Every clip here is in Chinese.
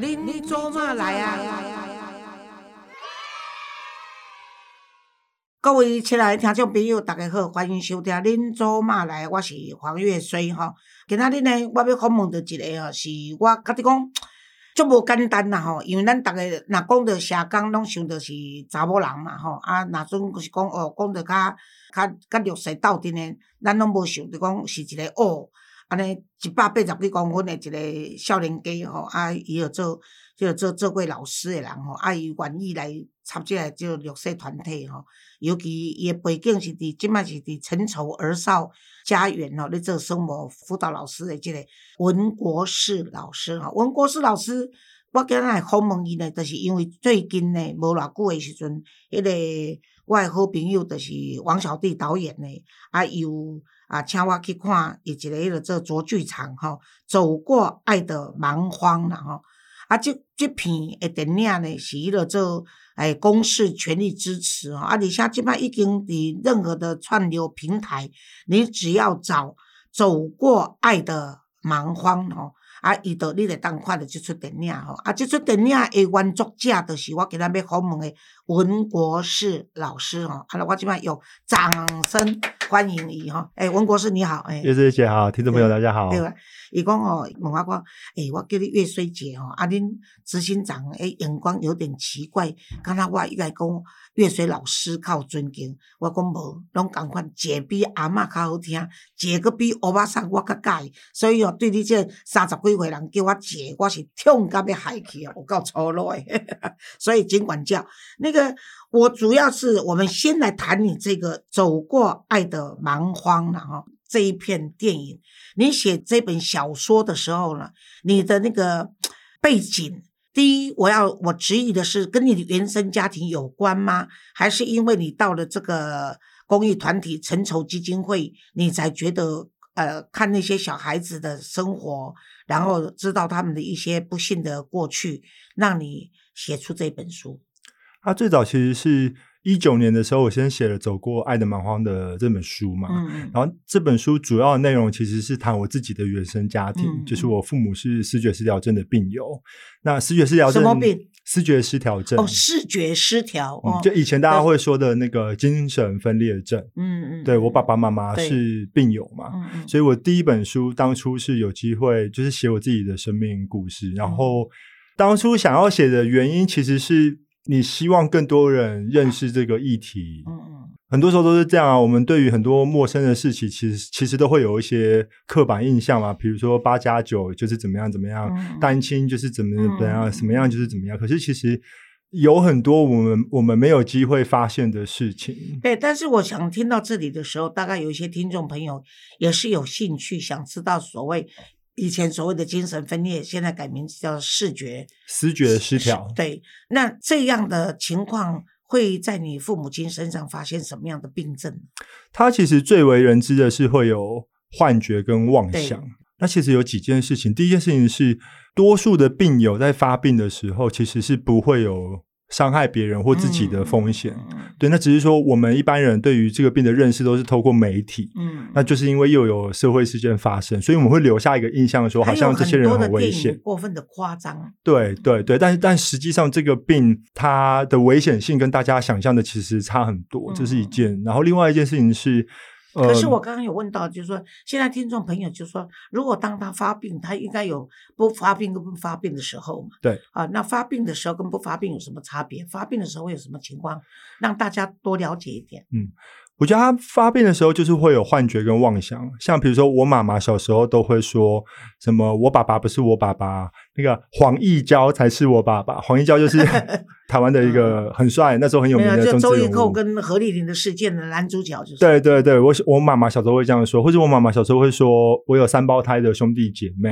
恁做嘛来啊？各位亲爱的听众朋友，大家好，欢迎收听《恁做嘛来》，我是黄月水吼。今仔日呢，我要访问着一个吼，是我甲你讲，足无简单啦吼。因为咱逐个若讲着社工，拢想着是查某人嘛吼。啊，若阵是讲哦，讲着较较较弱势斗阵的，咱拢无想着讲是一个哦。安尼一百八十几公分的一个少年家吼，啊，伊有做，就做做过老师的人吼，啊，伊愿意来插即个就弱势团体吼。尤其伊诶背景是伫即摆是伫陈筹儿少家园吼，咧做生活辅导老师诶即个文国士老师吼。文国士老师，我今日访问伊呢，就是因为最近呢无偌久诶时阵，迄个我诶好朋友就是王小弟导演呢，啊，有。啊，请我去看伊一个迄个做卓剧场吼，走过爱的蛮荒啦吼。啊，这这片诶电影呢，是迄个做诶公司全力支持吼。啊，你像即摆已经你任何的串流平台，你只要找走过爱的蛮荒吼。啊，伊到你来当看着即出电影吼，啊，即出电影诶原作者就是我今仔要访问诶文国士老师吼，啊，我即摆用掌声欢迎伊吼，诶，文国士你好，诶，月水姐好，听众朋友大家好。对伊讲吼，问我讲，诶，我叫你月水姐吼，啊，恁执行长诶眼光有点奇怪，敢若我伊来讲月水老师较有尊敬，我讲无，拢共款，姐比阿嬷较好听，姐个比欧巴桑我较介意，所以哦，对你这三十几岁人叫我姐，我是痛甲要害去啊，我够粗鲁诶，所以尽管叫那个，我主要是我们先来谈你这个走过爱的蛮荒了哈。这一片电影，你写这本小说的时候呢，你的那个 背景，第一，我要我质疑的是，跟你的原生家庭有关吗？还是因为你到了这个公益团体成筹基金会，你才觉得呃，看那些小孩子的生活，然后知道他们的一些不幸的过去，让你写出这本书？他最早其实是。一九年的时候，我先写了《走过爱的蛮荒》的这本书嘛，然后这本书主要的内容其实是谈我自己的原生家庭，就是我父母是视觉失调症的病友。那视觉失调症什么病？视觉失调症哦，视觉失调，就以前大家会说的那个精神分裂症。嗯嗯，对我爸爸妈妈是病友嘛，所以我第一本书当初是有机会就是写我自己的生命故事，然后当初想要写的原因其实是。你希望更多人认识这个议题，嗯嗯，很多时候都是这样啊。我们对于很多陌生的事情，其实其实都会有一些刻板印象嘛。比如说八加九就是怎么样怎么样，单亲就是怎么怎么样，什么样就是怎么样。可是其实有很多我们我们没有机会发现的事情。对，但是我想听到这里的时候，大概有一些听众朋友也是有兴趣想知道所谓。以前所谓的精神分裂，现在改名字叫视觉视觉失调。对，那这样的情况会在你父母亲身上发现什么样的病症？他其实最为人知的是会有幻觉跟妄想。那其实有几件事情，第一件事情是，多数的病友在发病的时候，其实是不会有。伤害别人或自己的风险，对，那只是说我们一般人对于这个病的认识都是透过媒体，嗯，那就是因为又有社会事件发生，所以我们会留下一个印象，说好像这些人很危险，过分的夸张，对对对，但是但实际上这个病它的危险性跟大家想象的其实差很多，这是一件，然后另外一件事情是。可是我刚刚有问到，就是说，现在听众朋友就说，如果当他发病，他应该有不发病跟不发病的时候嘛？对啊，那发病的时候跟不发病有什么差别？发病的时候会有什么情况？让大家多了解一点。嗯。我觉得他发病的时候就是会有幻觉跟妄想，像比如说我妈妈小时候都会说什么“我爸爸不是我爸爸”，那个黄义交才是我爸爸。黄义交就是 台湾的一个很帅，那时候很有名的就周玉蔻跟何丽玲的事件的男主角就是。对对对，我我妈妈小时候会这样说，或者我妈妈小时候会说我有三胞胎的兄弟姐妹，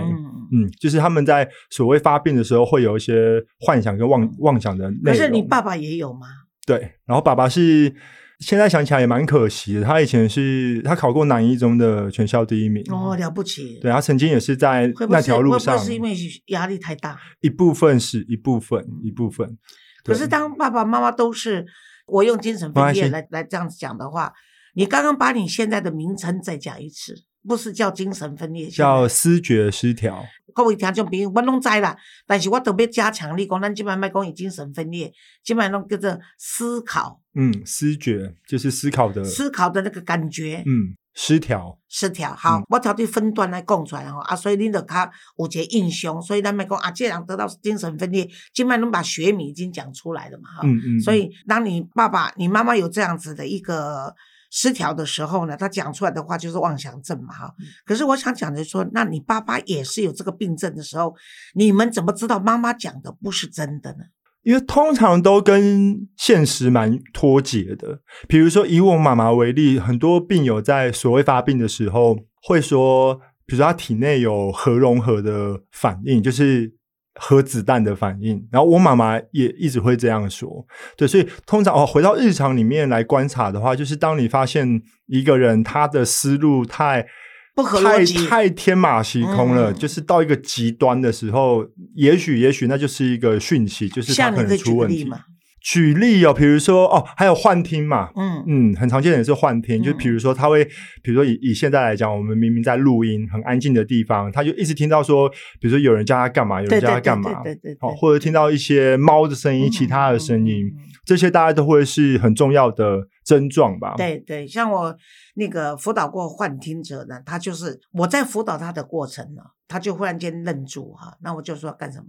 嗯，就是他们在所谓发病的时候会有一些幻想跟妄妄想的。可是你爸爸也有吗？对，然后爸爸是。现在想起来也蛮可惜的，他以前是他考过南一中的全校第一名。哦，了不起。对他曾经也是在那条路上，是因为压力太大，一部分是一部分一部分。可是当爸爸妈妈都是我用精神分裂来来这样子讲的话，你刚刚把你现在的名称再讲一次，不是叫精神分裂，叫思觉失调。各位听众朋友，我拢知啦，但是我特别加强你讲，咱即摆卖讲精神分裂，即摆拢叫做思考。嗯，思觉就是思考的，思考的那个感觉。嗯，失调，失调。好，我挑啲分段来讲出来吼，啊，所以恁就较有个印象，所以咱咪讲啊，这人得到精神分裂，即摆拢把学名已经讲出来了嘛，哈。嗯嗯。所以当你爸爸、你妈妈有这样子的一个。失调的时候呢，他讲出来的话就是妄想症嘛，哈。可是我想讲的说，那你爸爸也是有这个病症的时候，你们怎么知道妈妈讲的不是真的呢？因为通常都跟现实蛮脱节的。比如说以我妈妈为例，很多病友在所谓发病的时候会说，比如说他体内有核融合的反应，就是。核子弹的反应，然后我妈妈也一直会这样说，对，所以通常哦，回到日常里面来观察的话，就是当你发现一个人他的思路太不合太太天马行空了，就是到一个极端的时候，也许也许那就是一个讯息，就是他可能出问题。举例哦，比如说哦，还有幻听嘛，嗯嗯，很常见的是幻听，就比如说他会，比如说以以现在来讲，我们明明在录音，很安静的地方，他就一直听到说，比如说有人叫他干嘛，有人叫他干嘛，对对对，好，或者听到一些猫的声音、其他的声音，这些大家都会是很重要的症状吧？对对，像我那个辅导过幻听者呢，他就是我在辅导他的过程呢，他就忽然间愣住哈，那我就说干什么？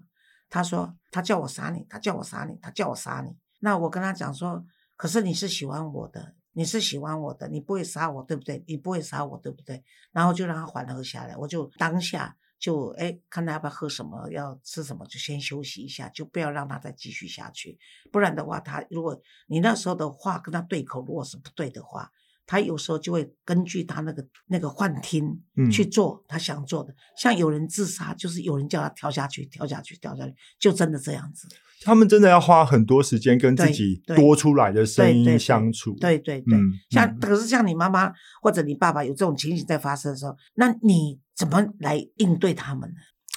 他说他叫我杀你，他叫我杀你，他叫我杀你。那我跟他讲说，可是你是喜欢我的，你是喜欢我的，你不会杀我，对不对？你不会杀我，对不对？然后就让他缓和下来，我就当下就哎，看他要不要喝什么，要吃什么，就先休息一下，就不要让他再继续下去。不然的话，他如果你那时候的话跟他对口，如果是不对的话，他有时候就会根据他那个那个幻听去做他想做的。像有人自杀，就是有人叫他跳下去，跳下去，跳下去，就真的这样子。他们真的要花很多时间跟自己多出来的声音相处。对对对，像可是像你妈妈或者你爸爸有这种情形在发生的时候，那你怎么来应对他们呢？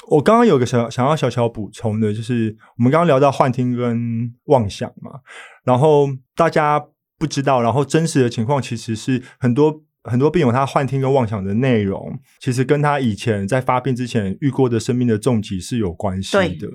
我刚刚有个想想要小小补充的，就是我们刚刚聊到幻听跟妄想嘛，然后大家不知道，然后真实的情况其实是很多。很多病友他幻听跟妄想的内容，其实跟他以前在发病之前遇过的生命的重疾是有关系的。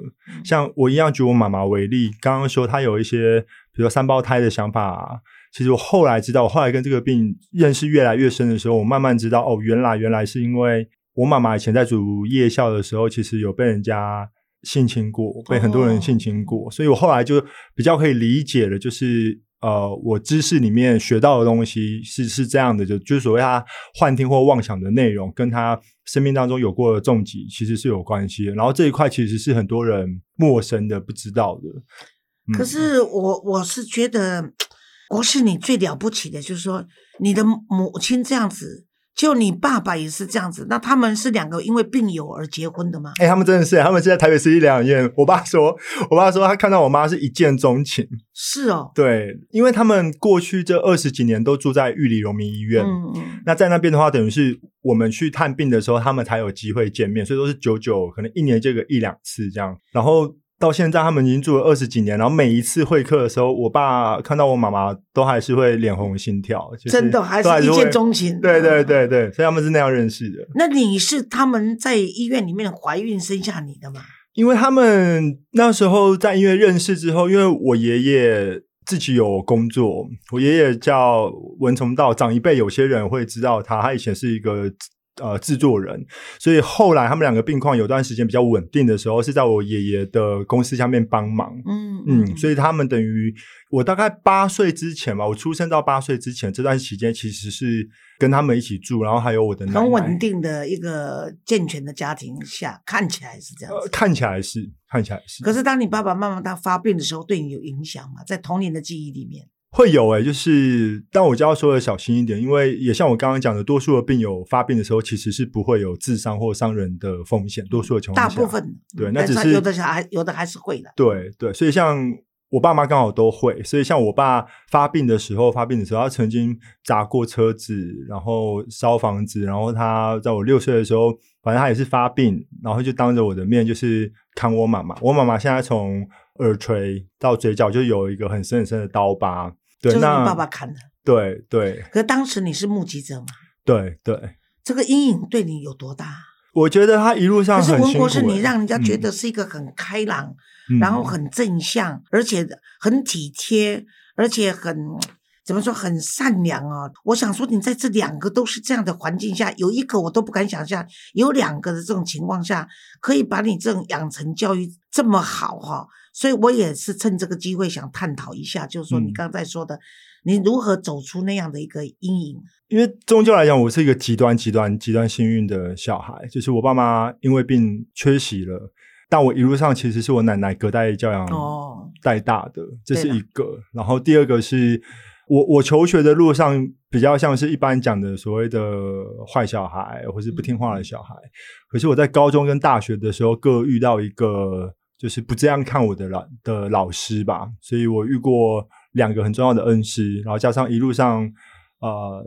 像我一样举我妈妈为例，刚刚说她有一些，比如说三胞胎的想法。其实我后来知道，我后来跟这个病认识越来越深的时候，我慢慢知道，哦，原来原来是因为我妈妈以前在读夜校的时候，其实有被人家性侵过，被很多人性侵过，所以我后来就比较可以理解了，就是。呃，我知识里面学到的东西是是这样的，就就是所谓他幻听或妄想的内容，跟他生命当中有过的重疾其实是有关系的。然后这一块其实是很多人陌生的、不知道的。可是我我是觉得，国是你最了不起的，就是说你的母亲这样子。就你爸爸也是这样子，那他们是两个因为病友而结婚的吗？哎，他们真的是，他们是在台北市立疗养院。我爸说，我爸说他看到我妈是一见钟情。是哦，对，因为他们过去这二十几年都住在玉里荣民医院。嗯嗯。那在那边的话，等于是我们去探病的时候，他们才有机会见面，所以都是久久，可能一年见个一两次这样。然后。到现在，他们已经住了二十几年，然后每一次会客的时候，我爸看到我妈妈都还是会脸红心跳，真的还是一见钟情。对对对对，所以他们是那样认识的。那你是他们在医院里面怀孕生下你的吗？因为他们那时候在医院认识之后，因为我爷爷自己有工作，我爷爷叫文崇道，长一辈有些人会知道他，他以前是一个。呃，制作人，所以后来他们两个病况有段时间比较稳定的时候，是在我爷爷的公司下面帮忙。嗯嗯，所以他们等于我大概八岁之前吧，我出生到八岁之前这段期间，其实是跟他们一起住，然后还有我的很稳定的一个健全的家庭下，看起来是这样。看起来是，看起来是。可是当你爸爸妈妈他发病的时候，对你有影响吗？在童年的记忆里面。会有诶，就是但我就要说的小心一点，因为也像我刚刚讲的，多数的病友发病的时候，其实是不会有自伤或伤人的风险。多数的情况下，大部分对，那只是有的小孩有的还是会的。对对，所以像我爸妈刚好都会，所以像我爸发病的时候，发病的时候，他曾经砸过车子，然后烧房子，然后他在我六岁的时候，反正他也是发病，然后就当着我的面就是砍我妈妈。我妈妈现在从耳垂到嘴角就有一个很深很深的刀疤。就是你爸爸砍的，对对。可当时你是目击者吗？对对。这个阴影对你有多大？我觉得他一路上，可是文国是你让人家觉得是一个很开朗，然后很正向，而且很体贴，而且很怎么说很善良啊！我想说，你在这两个都是这样的环境下，有一个我都不敢想象，有两个的这种情况下，可以把你这种养成教育这么好哈。所以我也是趁这个机会想探讨一下，就是说你刚才说的，你如何走出那样的一个阴影？因为宗教来讲，我是一个极端、极端、极端幸运的小孩，就是我爸妈因为病缺席了，但我一路上其实是我奶奶隔代教养带大的，这是一个。然后第二个是我我求学的路上比较像是一般讲的所谓的坏小孩，或是不听话的小孩。可是我在高中跟大学的时候各遇到一个。就是不这样看我的老的老师吧，所以我遇过两个很重要的恩师，然后加上一路上，呃，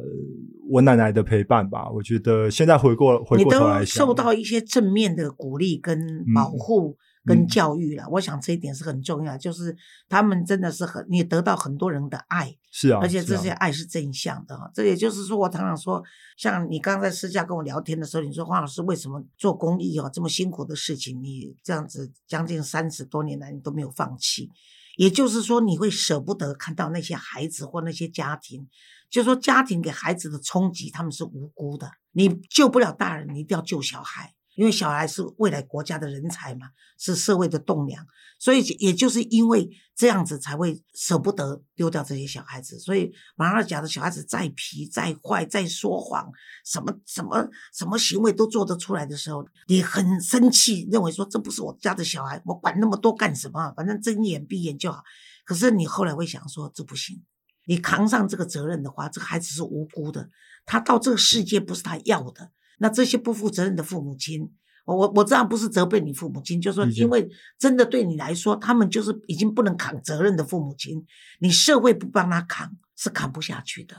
我奶奶的陪伴吧，我觉得现在回过回过头来想，受到一些正面的鼓励跟保护。跟教育了，我想这一点是很重要，就是他们真的是很你得到很多人的爱，是啊，而且这些爱是正向的哈。这也就是说，我常常说，像你刚才私下跟我聊天的时候，你说黄老师为什么做公益哦这么辛苦的事情，你这样子将近三十多年来你都没有放弃，也就是说你会舍不得看到那些孩子或那些家庭，就说家庭给孩子的冲击，他们是无辜的，你救不了大人，你一定要救小孩。因为小孩是未来国家的人才嘛，是社会的栋梁，所以也就是因为这样子才会舍不得丢掉这些小孩子。所以马二甲的小孩子再皮、再坏、再说谎，什么什么什么行为都做得出来的时候，你很生气，认为说这不是我家的小孩，我管那么多干什么？反正睁眼闭眼就好。可是你后来会想说，这不行，你扛上这个责任的话，这个孩子是无辜的，他到这个世界不是他要的。那这些不负责任的父母亲，我我我这样不是责备你父母亲，就是说因为真的对你来说，他们就是已经不能扛责任的父母亲，你社会不帮他扛是扛不下去的，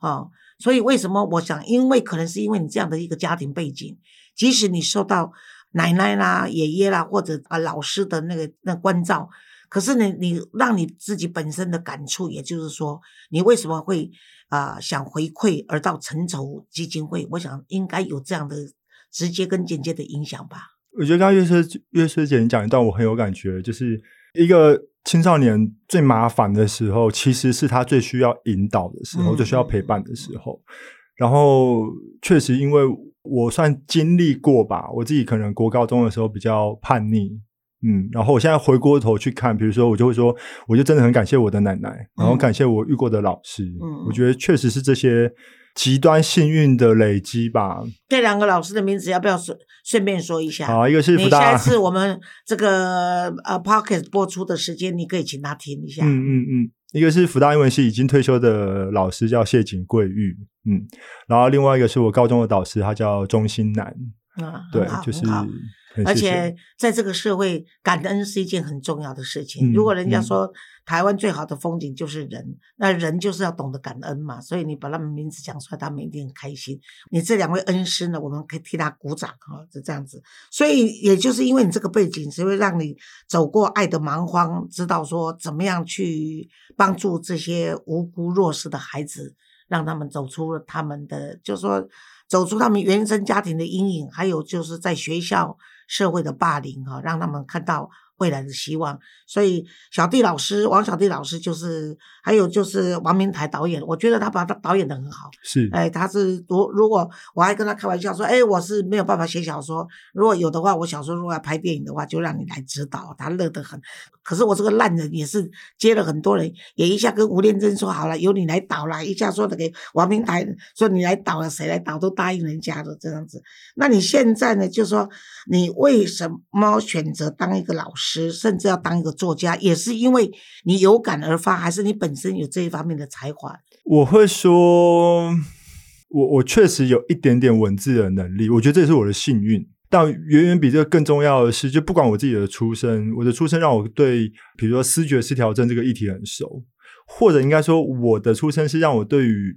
哦，所以为什么我想，因为可能是因为你这样的一个家庭背景，即使你受到奶奶啦、爷爷啦或者啊老师的那个那关照，可是你，你让你自己本身的感触，也就是说，你为什么会？啊，想回馈而到成筹基金会，我想应该有这样的直接跟间接的影响吧。我觉得刚刚月师月师姐你讲一段，我很有感觉，就是一个青少年最麻烦的时候，其实是他最需要引导的时候，最需要陪伴的时候。然后确实，因为我算经历过吧，我自己可能国高中的时候比较叛逆。嗯，然后我现在回过头去看，比如说我就会说，我就真的很感谢我的奶奶，然后感谢我遇过的老师。嗯，我觉得确实是这些极端幸运的累积吧。这两个老师的名字要不要顺顺便说一下？好，一个是福大下一次我们这个呃 podcast 播出的时间，你可以请他听一下。嗯嗯嗯，一个是福大英文系已经退休的老师叫谢景贵玉，嗯，然后另外一个是我高中的导师，他叫钟新南。啊，对，就是。而且在这个社会，感恩是一件很重要的事情。如果人家说台湾最好的风景就是人，那人就是要懂得感恩嘛。所以你把他们名字讲出来，他们一定很开心。你这两位恩师呢，我们可以替他鼓掌哈，就这样子。所以也就是因为你这个背景，才会让你走过爱的蛮荒，知道说怎么样去帮助这些无辜弱势的孩子，让他们走出了他们的，就是说走出他们原生家庭的阴影，还有就是在学校。社会的霸凌哈，让他们看到未来的希望。所以小弟老师王小弟老师就是，还有就是王明台导演，我觉得他把他导演的很好。是，哎，他是如如果我还跟他开玩笑说，哎，我是没有办法写小说，如果有的话，我小说如果要拍电影的话，就让你来指导。他乐得很。可是我这个烂人也是接了很多人，也一下跟吴念真说好了，由你来导了，一下说的给王明台说你来导了，谁来导都答应人家的这样子。那你现在呢？就说你为什么选择当一个老师，甚至要当一个作家，也是因为你有感而发，还是你本身有这一方面的才华？我会说，我我确实有一点点文字的能力，我觉得这也是我的幸运。但远远比这个更重要的是，就不管我自己的出身，我的出身让我对，比如说思觉失调症这个议题很熟，或者应该说，我的出身是让我对于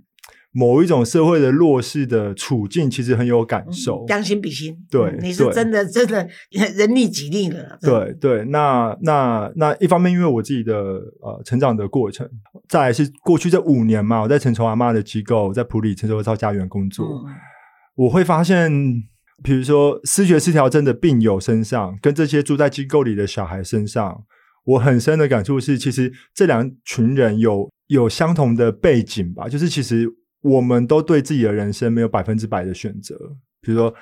某一种社会的弱势的处境，其实很有感受。将心比心，对，你是真的 真的人力己力了。对对，那那那一方面，因为我自己的呃成长的过程，再来是过去这五年嘛，我在陈崇阿妈的机构，在普里陈州超家园工作。我会发现，比如说视觉失调症的病友身上，跟这些住在机构里的小孩身上，我很深的感触是，其实这两群人有有相同的背景吧，就是其实我们都对自己的人生没有百分之百的选择，比如说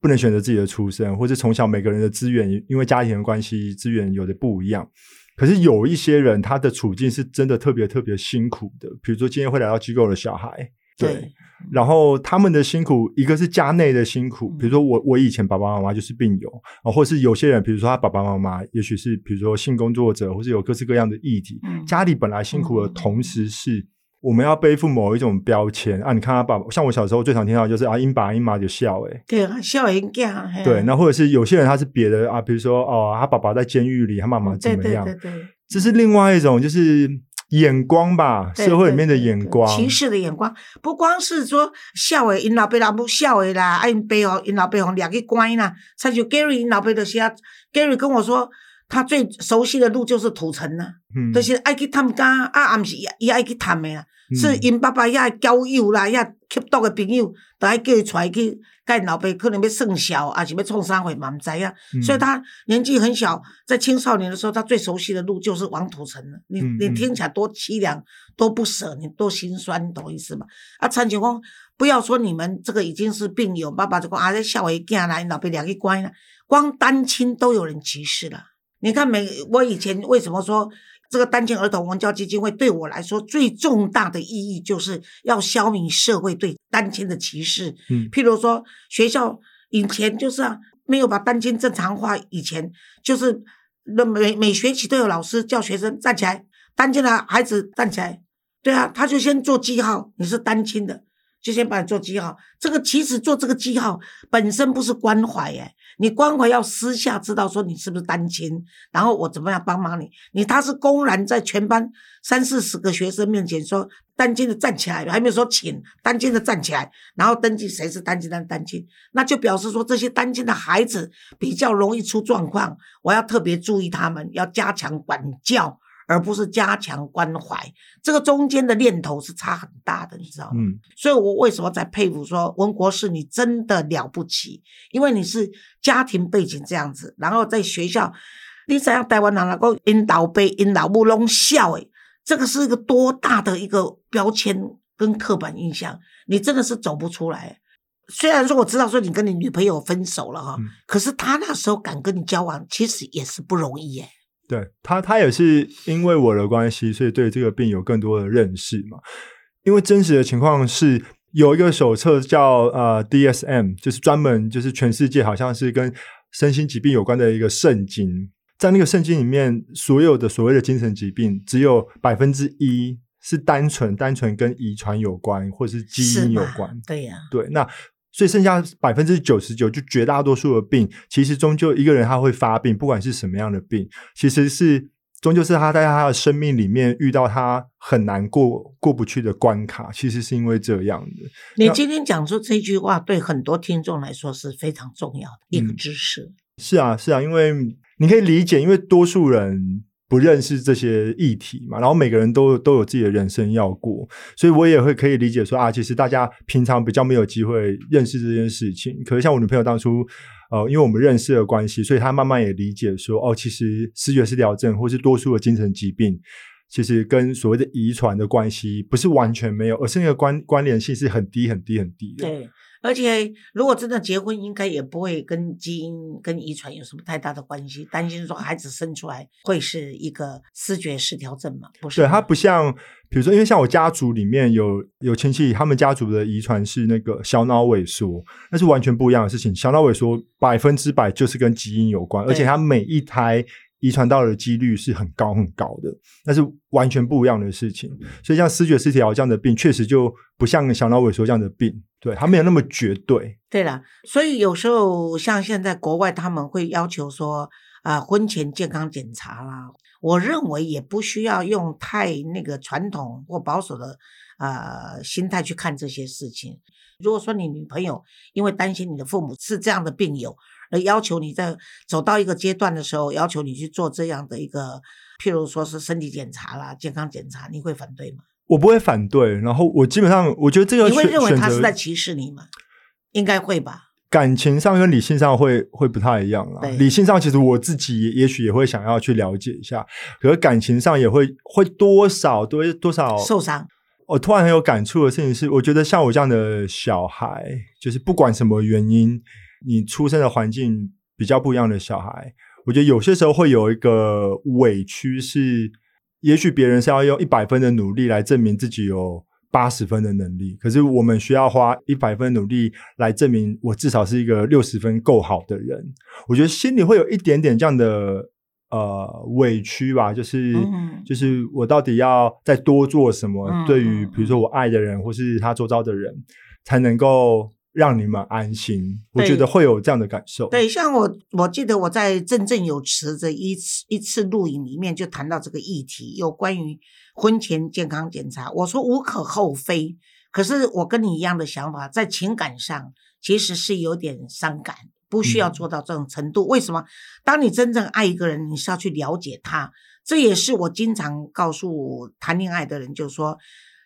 不能选择自己的出身，或者从小每个人的资源因为家庭的关系，资源有的不一样。可是有一些人，他的处境是真的特别特别辛苦的。比如说，今天会来到机构的小孩，对，然后他们的辛苦，一个是家内的辛苦，比如说我我以前爸爸妈妈就是病友啊，或是有些人，比如说他爸爸妈妈，也许是比如说性工作者，或是有各式各样的议题，家里本来辛苦的同时是。我们要背负某一种标签啊！你看他爸爸，像我小时候最常听到就是啊，英爸英妈就笑哎，对啊，笑英家。对，那或者是有些人他是别的啊，比如说哦，他爸爸在监狱里，他妈妈怎么样？对对对，这是另外一种就是眼光吧，社会里面的眼光，歧视的眼光，不光是说笑诶，因老爸老母笑诶啦，啊因爸哦，因老爸哦，两个关啦，像就 Gary 因老爸的些，Gary 跟我说。他最熟悉的路就是土城呐，就是爱去探家，啊，毋是伊爱去探的啊，是因爸爸遐交友啦，遐吸毒的朋友，都爱叫伊出来去，甲因老爸可能要算小，啊是要创啥会嘛，毋知啊。所以他年纪很小，在青少年的时候，他最熟悉的路就是往土城了。你你听起来多凄凉，多不舍，你多心酸，你懂意思吗？啊，陈景峰，不要说你们这个已经是病友，爸爸就讲啊，在笑话伊囝啦，因老爸两个关了，光单亲都有人歧视了。你看，每我以前为什么说这个单亲儿童文教基金会对我来说最重大的意义，就是要消弭社会对单亲的歧视。嗯，譬如说学校以前就是啊，没有把单亲正常化，以前就是那每每学期都有老师叫学生站起来，单亲的孩子站起来，对啊，他就先做记号，你是单亲的。就先帮你做记号，这个其实做这个记号本身不是关怀耶，你关怀要私下知道说你是不是单亲，然后我怎么样帮忙你？你他是公然在全班三四十个学生面前说单亲的站起来，还没有说请单亲的站起来，然后登记谁是单亲的单亲，那就表示说这些单亲的孩子比较容易出状况，我要特别注意他们，要加强管教。而不是加强关怀，这个中间的念头是差很大的，你知道吗？嗯，所以我为什么在佩服说文国士，你真的了不起，因为你是家庭背景这样子，然后在学校，你想要台湾人能够引导被引导不弄笑，诶，这个是一个多大的一个标签跟刻板印象，你真的是走不出来。虽然说我知道说你跟你女朋友分手了哈，可是他那时候敢跟你交往，其实也是不容易耶。对他，他也是因为我的关系，所以对这个病有更多的认识嘛。因为真实的情况是，有一个手册叫呃 DSM，就是专门就是全世界好像是跟身心疾病有关的一个圣经。在那个圣经里面，所有的所谓的精神疾病，只有百分之一是单纯单纯跟遗传有关，或是基因有关。对呀，对那。所以剩下百分之九十九，就绝大多数的病，其实终究一个人他会发病，不管是什么样的病，其实是终究是他在他的生命里面遇到他很难过过不去的关卡，其实是因为这样的。你今天讲出这句话，对很多听众来说是非常重要的一个知识。是啊，是啊，因为你可以理解，因为多数人。不认识这些议题嘛，然后每个人都都有自己的人生要过，所以我也会可以理解说啊，其实大家平常比较没有机会认识这件事情。可是像我女朋友当初，呃，因为我们认识的关系，所以她慢慢也理解说，哦，其实视觉失调症或是多数的精神疾病，其实跟所谓的遗传的关系不是完全没有，而是那个关关联性是很低很低很低的。对。而且，如果真的结婚，应该也不会跟基因、跟遗传有什么太大的关系。担心说孩子生出来会是一个视觉失调症嘛？不是。对，它不像，比如说，因为像我家族里面有有亲戚，他们家族的遗传是那个小脑萎缩，那是完全不一样的事情。小脑萎缩百分之百就是跟基因有关，而且它每一胎。遗传到的几率是很高很高的，那是完全不一样的事情。所以像视觉失调这样的病，确实就不像小脑萎缩这样的病，对，它没有那么绝对。对了，所以有时候像现在国外他们会要求说，啊，婚前健康检查啦，我认为也不需要用太那个传统或保守的呃心态去看这些事情。如果说你女朋友因为担心你的父母是这样的病友。而要求你在走到一个阶段的时候，要求你去做这样的一个，譬如说是身体检查啦、健康检查，你会反对吗？我不会反对。然后我基本上，我觉得这个你会认为他是在歧视你吗？应该会吧？感情上跟理性上会会不太一样啦。理性上其实我自己也许也会想要去了解一下，可是感情上也会会多少多多少受伤。我突然很有感触的事情是，我觉得像我这样的小孩，就是不管什么原因，你出生的环境比较不一样的小孩，我觉得有些时候会有一个委屈，是也许别人是要用一百分的努力来证明自己有。八十分的能力，可是我们需要花一百分努力来证明我至少是一个六十分够好的人。我觉得心里会有一点点这样的呃委屈吧，就是就是我到底要再多做什么？对于比如说我爱的人或是他周遭的人，才能够让你们安心。我觉得会有这样的感受。对，像我我记得我在振振有词的一次一次录影里面就谈到这个议题，有关于。婚前健康检查，我说无可厚非，可是我跟你一样的想法，在情感上其实是有点伤感，不需要做到这种程度。为什么？当你真正爱一个人，你是要去了解他，这也是我经常告诉谈恋爱的人，就是说，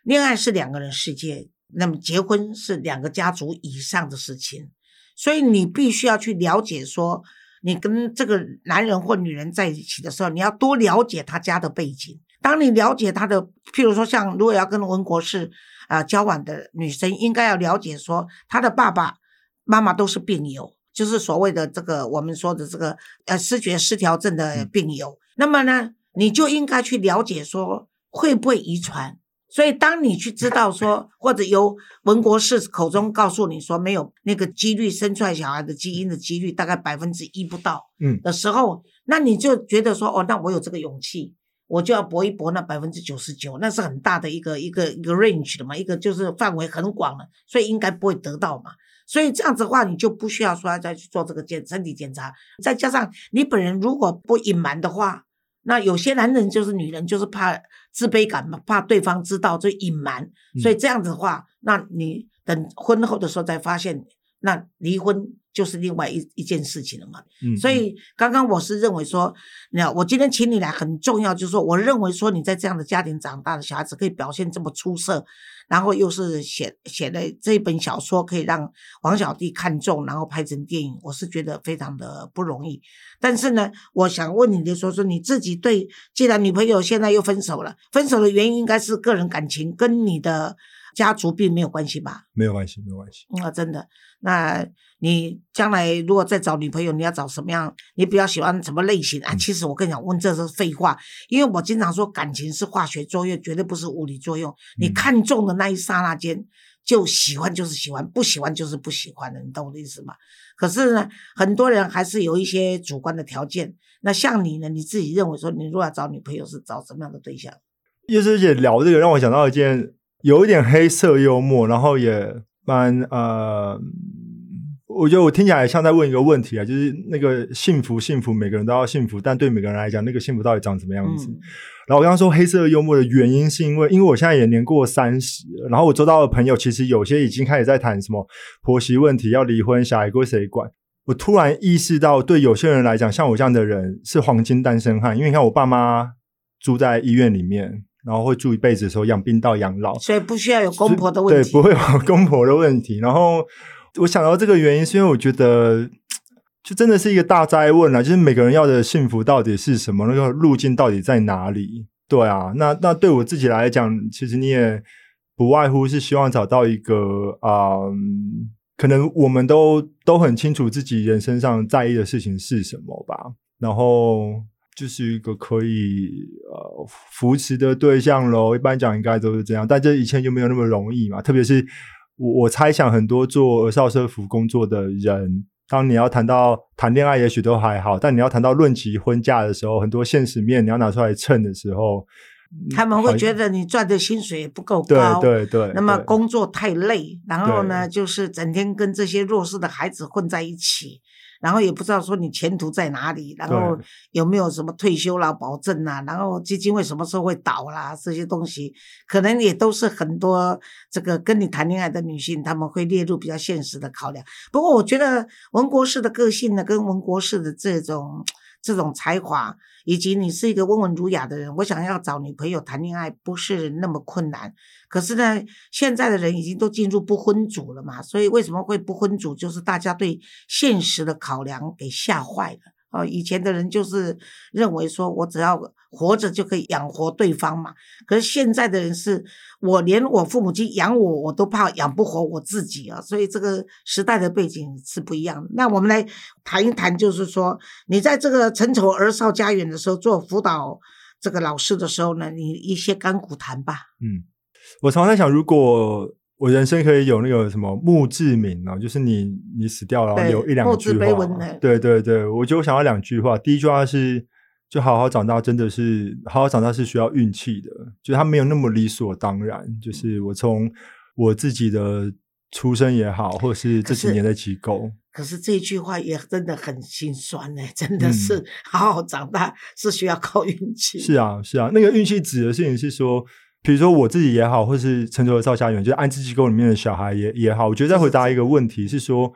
恋爱是两个人世界，那么结婚是两个家族以上的事情，所以你必须要去了解，说你跟这个男人或女人在一起的时候，你要多了解他家的背景。当你了解他的，譬如说，像如果要跟文国士啊交往的女生，应该要了解说，他的爸爸妈妈都是病友，就是所谓的这个我们说的这个呃视觉失调症的病友。那么呢，你就应该去了解说会不会遗传。所以，当你去知道说，或者由文国士口中告诉你说没有那个几率生出来小孩的基因的几率大概百分之一不到，嗯的时候，那你就觉得说，哦，那我有这个勇气。我就要搏一搏那百分之九十九，那是很大的一个一个一个 range 的嘛，一个就是范围很广了，所以应该不会得到嘛。所以这样子的话，你就不需要说再去做这个检身体检查。再加上你本人如果不隐瞒的话，那有些男人就是女人就是怕自卑感嘛，怕对方知道就隐瞒。所以这样子的话，那你等婚后的时候才发现，那离婚。就是另外一一件事情了嘛，所以刚刚我是认为说，那我今天请你来很重要，就是说，我认为说你在这样的家庭长大的小孩子可以表现这么出色，然后又是写写的这本小说可以让王小弟看中，然后拍成电影，我是觉得非常的不容易。但是呢，我想问你的说说你自己对，既然女朋友现在又分手了，分手的原因应该是个人感情，跟你的家族病没有关系吧？没有关系，没有关系。啊，真的，那。你将来如果再找女朋友，你要找什么样？你比较喜欢什么类型啊？其实我跟你讲，问这是废话，因为我经常说感情是化学作用，绝对不是物理作用。你看中的那一刹那间就喜欢就是喜欢，不喜欢就是不喜欢的，你懂我的意思吗？可是呢，很多人还是有一些主观的条件。那像你呢，你自己认为说，你如果要找女朋友是找什么样的对象？叶师姐聊这个，让我想到一件有一点黑色幽默，然后也蛮呃。我觉得我听起来像在问一个问题啊，就是那个幸福，幸福，每个人都要幸福，但对每个人来讲，那个幸福到底长什么样子？然后我刚刚说黑色幽默的原因，是因为因为我现在也年过三十，然后我周到的朋友其实有些已经开始在谈什么婆媳问题，要离婚，小孩归谁管？我突然意识到，对有些人来讲，像我这样的人是黄金单身汉，因为你看我爸妈住在医院里面，然后会住一辈子的时候养病到养老，所以不需要有公婆的问题，对，不会有公婆的问题，然后。我想到这个原因，是因为我觉得，就真的是一个大灾问啊！就是每个人要的幸福到底是什么？那个路径到底在哪里？对啊，那那对我自己来讲，其实你也不外乎是希望找到一个啊，可能我们都都很清楚自己人生上在意的事情是什么吧。然后就是一个可以呃扶持的对象喽。一般讲应该都是这样，但这一切就没有那么容易嘛，特别是。我我猜想很多做儿少社服工作的人，当你要谈到谈恋爱，也许都还好；但你要谈到论及婚嫁的时候，很多现实面你要拿出来称的时候，他们会觉得你赚的薪水不够高，对对对。那么工作太累，然后呢，就是整天跟这些弱势的孩子混在一起。然后也不知道说你前途在哪里，然后有没有什么退休啦保证啊，然后基金会什么时候会倒啦，这些东西可能也都是很多这个跟你谈恋爱的女性他们会列入比较现实的考量。不过我觉得文国士的个性呢，跟文国士的这种这种才华，以及你是一个温文儒雅的人，我想要找女朋友谈恋爱不是那么困难。可是呢，现在的人已经都进入不婚族了嘛，所以为什么会不婚族？就是大家对现实的考量给吓坏了。哦，以前的人就是认为说，我只要活着就可以养活对方嘛。可是现在的人是，我连我父母亲养我，我都怕养不活我自己啊。所以这个时代的背景是不一样。那我们来谈一谈，就是说，你在这个成仇儿少家园的时候做辅导这个老师的时候呢，你一些甘苦谈吧。嗯，我常常在想，如果。我人生可以有那个什么墓志铭哦，就是你你死掉了，然后有一两句话。对对对，我就想要两句话。第一句话是，就好好长大，真的是好好长大是需要运气的，就他没有那么理所当然。就是我从我自己的出生也好，或者是这几年的机构，可是这句话也真的很心酸呢。真的是好好长大是需要靠运气。是啊是啊，那个运气指的事情是说。比如说我自己也好，或是成熟的少家园，就是安置机构里面的小孩也也好，我觉得在回答一个问题是说，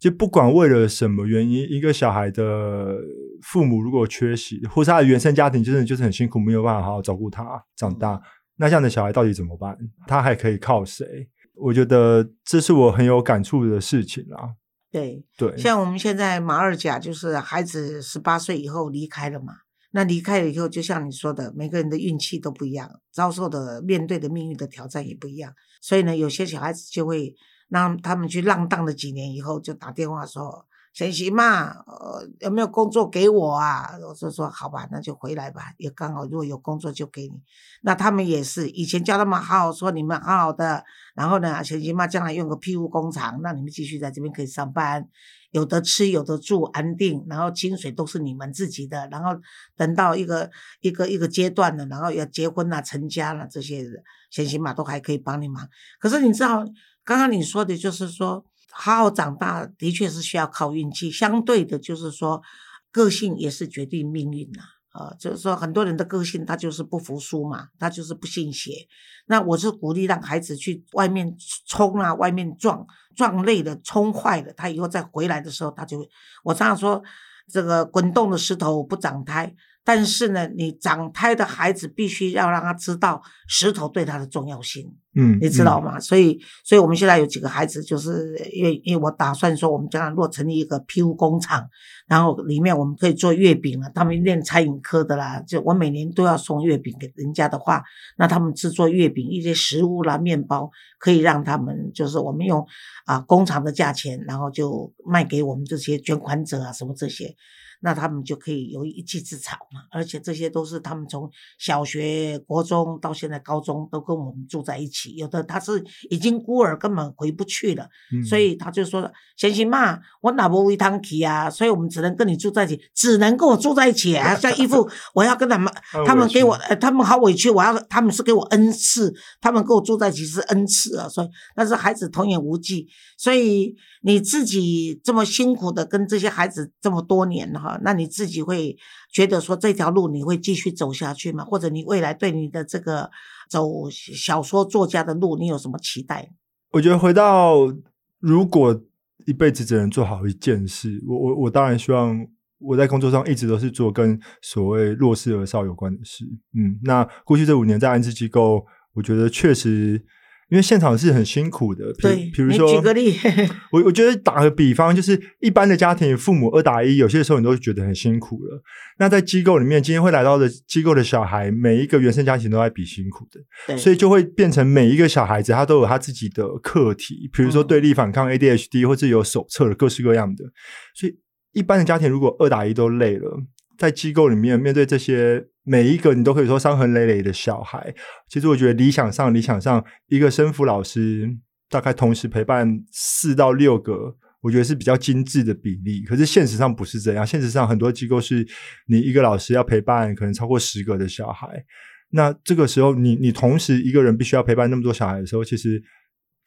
就不管为了什么原因，一个小孩的父母如果缺席，或是他的原生家庭真的就是很辛苦，没有办法好好照顾他长大，那这样的小孩到底怎么办？他还可以靠谁？我觉得这是我很有感触的事情啊。对对，像我们现在马二甲，就是孩子十八岁以后离开了嘛。那离开了以后，就像你说的，每个人的运气都不一样，遭受的、面对的命运的挑战也不一样。所以呢，有些小孩子就会让他们去浪荡了几年以后，就打电话说：“贤行嘛，呃，有没有工作给我啊？”我就说：“好吧，那就回来吧。也刚好，如果有工作就给你。”那他们也是以前教他们好好说，你们好好的，然后呢，贤行嘛，将来用个庇护工厂，那你们继续在这边可以上班。有的吃，有的住，安定，然后薪水都是你们自己的，然后等到一个一个一个阶段了，然后要结婚了、成家了，这些先行码都还可以帮你忙。可是你知道，刚刚你说的就是说，好好长大的确是需要靠运气，相对的，就是说，个性也是决定命运呐。呃就是说很多人的个性他就是不服输嘛，他就是不信邪。那我是鼓励让孩子去外面冲啊，外面撞，撞累了，冲坏了，他以后再回来的时候，他就我常常说，这个滚动的石头不长胎。但是呢，你长胎的孩子必须要让他知道石头对他的重要性，嗯，你知道吗？所以，所以我们现在有几个孩子，就是因为因为我打算说，我们将来若成立一个批物工厂，然后里面我们可以做月饼了。他们练餐饮科的啦，就我每年都要送月饼给人家的话，那他们制作月饼一些食物啦、面包，可以让他们就是我们用啊工厂的价钱，然后就卖给我们这些捐款者啊什么这些。那他们就可以有一技之长嘛，而且这些都是他们从小学、国中到现在高中都跟我们住在一起，有的他是已经孤儿，根本回不去了，所以他就说：“先行嘛，我哪不为汤起啊？”所以我们只能跟你住在一起，只能跟我住在一起啊！像一副 我要跟他们，他们给我，他们好委屈，我要他们是给我恩赐，他们跟我住在一起是恩赐啊！所以，但是孩子童言无忌，所以你自己这么辛苦的跟这些孩子这么多年哈。那你自己会觉得说这条路你会继续走下去吗？或者你未来对你的这个走小说作家的路，你有什么期待？我觉得回到如果一辈子只能做好一件事，我我我当然希望我在工作上一直都是做跟所谓弱势儿少有关的事。嗯，那过去这五年在安置机构，我觉得确实。因为现场是很辛苦的，对，比如说，举个例，我我觉得打个比方，就是一般的家庭，父母二打一，有些时候你都觉得很辛苦了。那在机构里面，今天会来到的机构的小孩，每一个原生家庭都在比辛苦的，所以就会变成每一个小孩子他都有他自己的课题，比如说对立反抗 ADHD，或者有手册的各式各样的。所以一般的家庭如果二打一都累了，在机构里面面对这些。每一个你都可以说伤痕累累的小孩，其实我觉得理想上，理想上一个生辅老师大概同时陪伴四到六个，我觉得是比较精致的比例。可是现实上不是这样，现实上很多机构是你一个老师要陪伴可能超过十个的小孩，那这个时候你你同时一个人必须要陪伴那么多小孩的时候，其实。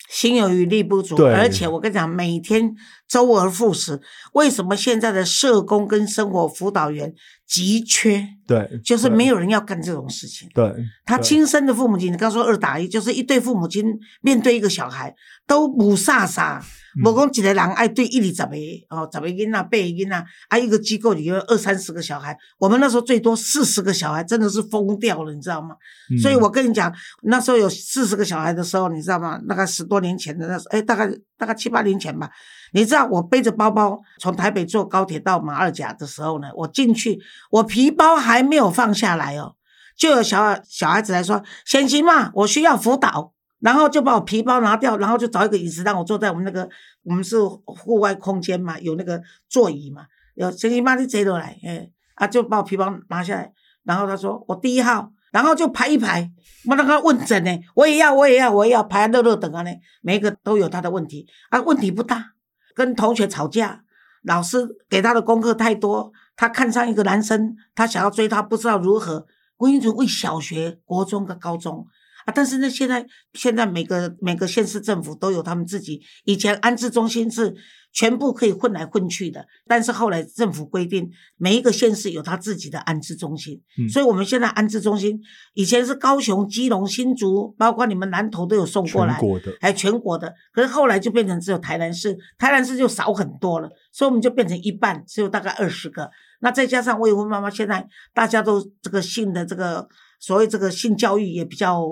心有余力不足，而且我跟你讲，每天周而复始。为什么现在的社工跟生活辅导员急缺，对，就是没有人要干这种事情。对，他亲生的父母亲，你刚说二打一，就是一对父母亲面对一个小孩，都母煞煞。无讲一个人爱对一二十个哦，十个囡仔、八个囡仔，啊，一个机构里有二三十个小孩。我们那时候最多四十个小孩，真的是疯掉了，你知道吗？所以我跟你讲，那时候有四十个小孩的时候，你知道吗？大概十多年前的那时，哎，大概大概七八年前吧。你知道我背着包包从台北坐高铁到马二甲的时候呢，我进去，我皮包还没有放下来哦，就有小小孩子来说：“先行嘛，我需要辅导。”然后就把我皮包拿掉，然后就找一个椅子让我坐在我们那个，我们是户外空间嘛，有那个座椅嘛，有先行嘛，你坐落来，哎，啊，就把我皮包拿下来，然后他说我第一号，然后就排一排，我那个问诊呢，我也要，我也要，我也要排热热等啊呢，每一个都有他的问题，啊，问题不大。跟同学吵架，老师给他的功课太多，他看上一个男生，他想要追他，不知道如何。我因为为小学、国中跟高中啊，但是那，现在现在每个每个县市政府都有他们自己，以前安置中心是。全部可以混来混去的，但是后来政府规定，每一个县市有他自己的安置中心，所以我们现在安置中心以前是高雄、基隆、新竹，包括你们南投都有送过来，全国的，还全国的，可是后来就变成只有台南市，台南市就少很多了，所以我们就变成一半，只有大概二十个。那再加上未婚妈妈，现在大家都这个性的这个所谓这个性教育也比较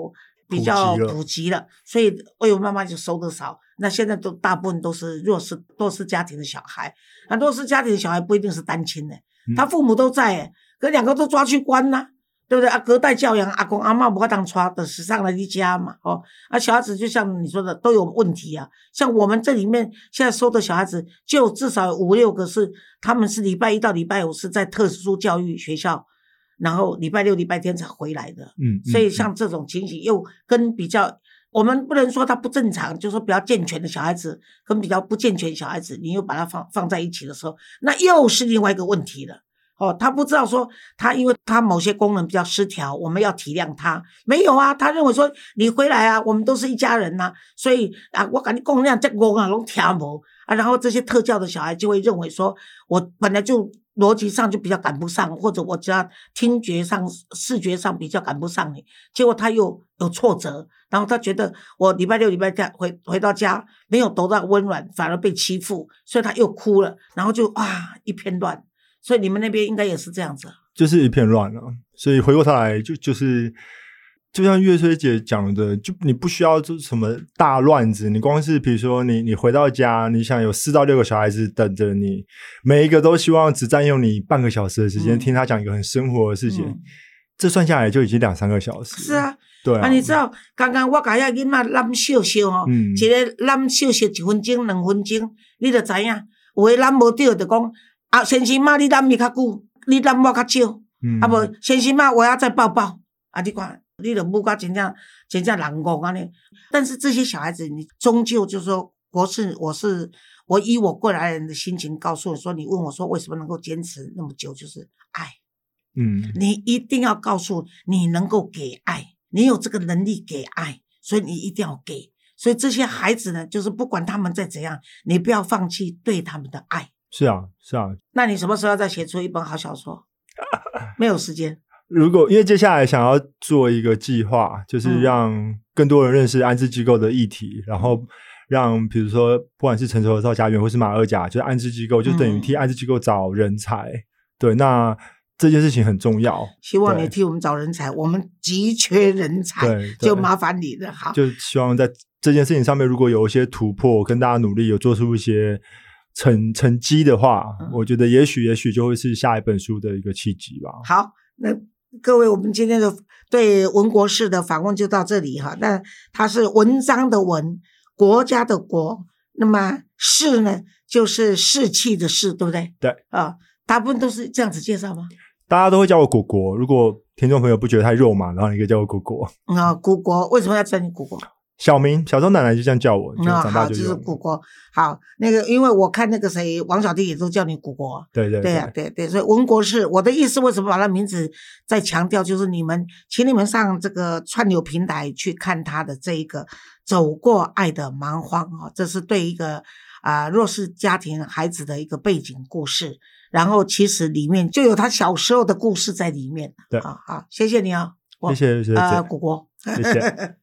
比较普及了，所以未婚妈妈就收的少。那现在都大部分都是弱势弱势家庭的小孩，很多是家庭的小孩不一定是单亲的，他父母都在，可两个都抓去关呐，对不对啊？隔代教养，阿公阿妈不会当抓的，时尚了一家嘛，哦，啊，小孩子就像你说的都有问题啊，像我们这里面现在收的小孩子，就至少五六个是，他们是礼拜一到礼拜五是在特殊教育学校，然后礼拜六礼拜天才回来的，嗯，所以像这种情形又跟比较。我们不能说他不正常，就是说比较健全的小孩子跟比较不健全小孩子，你又把他放放在一起的时候，那又是另外一个问题了。哦，他不知道说他因为他某些功能比较失调，我们要体谅他。没有啊，他认为说你回来啊，我们都是一家人呐，所以啊，我感觉供量这我啊拢听无啊，然后这些特教的小孩就会认为说我本来就。逻辑上就比较赶不上，或者我只要听觉上、视觉上比较赶不上你，结果他又有挫折，然后他觉得我礼拜六、礼拜天回回到家没有得到温暖，反而被欺负，所以他又哭了，然后就啊一片乱。所以你们那边应该也是这样子，就是一片乱了。所以回过头来就就是。就像月吹姐讲的，就你不需要做什么大乱子，你光是比如说你你回到家，你想有四到六个小孩子等着你，每一个都希望只占用你半个小时的时间，听他讲一个很生活的事情，这算下来就已经两三个小时。是啊，对啊。你知道刚刚我甲遐囡仔揽笑笑哦，一个揽笑笑一分钟两分钟，你就知影，有诶揽无着就讲啊，先生妈你揽咪较久，你揽我较少，啊不先生妈我要再抱抱，啊你看。你的目光真正真正难过啊！你，但是这些小孩子，你终究就是说，我是我是我以我过来人的心情告诉你说，你问我说为什么能够坚持那么久，就是爱。嗯，你一定要告诉你能够给爱，你有这个能力给爱，所以你一定要给。所以这些孩子呢，就是不管他们再怎样，你不要放弃对他们的爱。是啊，是啊。那你什么时候再写出一本好小说？没有时间。如果因为接下来想要做一个计划，就是让更多人认识安置机构的议题，然后让比如说不管是成熟的造家园或是马二甲，就是安置机构，就等于替安置机构找人才。对，那这件事情很重要。希望你替我们找人才，我们急缺人才，就麻烦你了。好，就希望在这件事情上面，如果有一些突破，跟大家努力，有做出一些成成绩的话，我觉得也许也许就会是下一本书的一个契机吧。好，那。各位，我们今天的对文国士的访问就到这里哈。那它是文章的文，国家的国，那么士呢，就是士气的士，对不对？对啊，大部分都是这样子介绍吗？大家都会叫我果果。如果听众朋友不觉得太肉麻，然后你可以叫我果果。啊，果果，为什么要叫你果果？小明，小时候奶奶就这样叫我，就长大就是古国。好，那个因为我看那个谁，王小弟也都叫你古国。对对对呀，对对，所以文国是我的意思。为什么把他名字再强调？就是你们，请你们上这个串流平台去看他的这一个走过爱的蛮荒啊，这是对一个啊弱势家庭孩子的一个背景故事，然后其实里面就有他小时候的故事在里面。对，好好，谢谢你啊，谢谢谢谢，呃，果果，谢谢。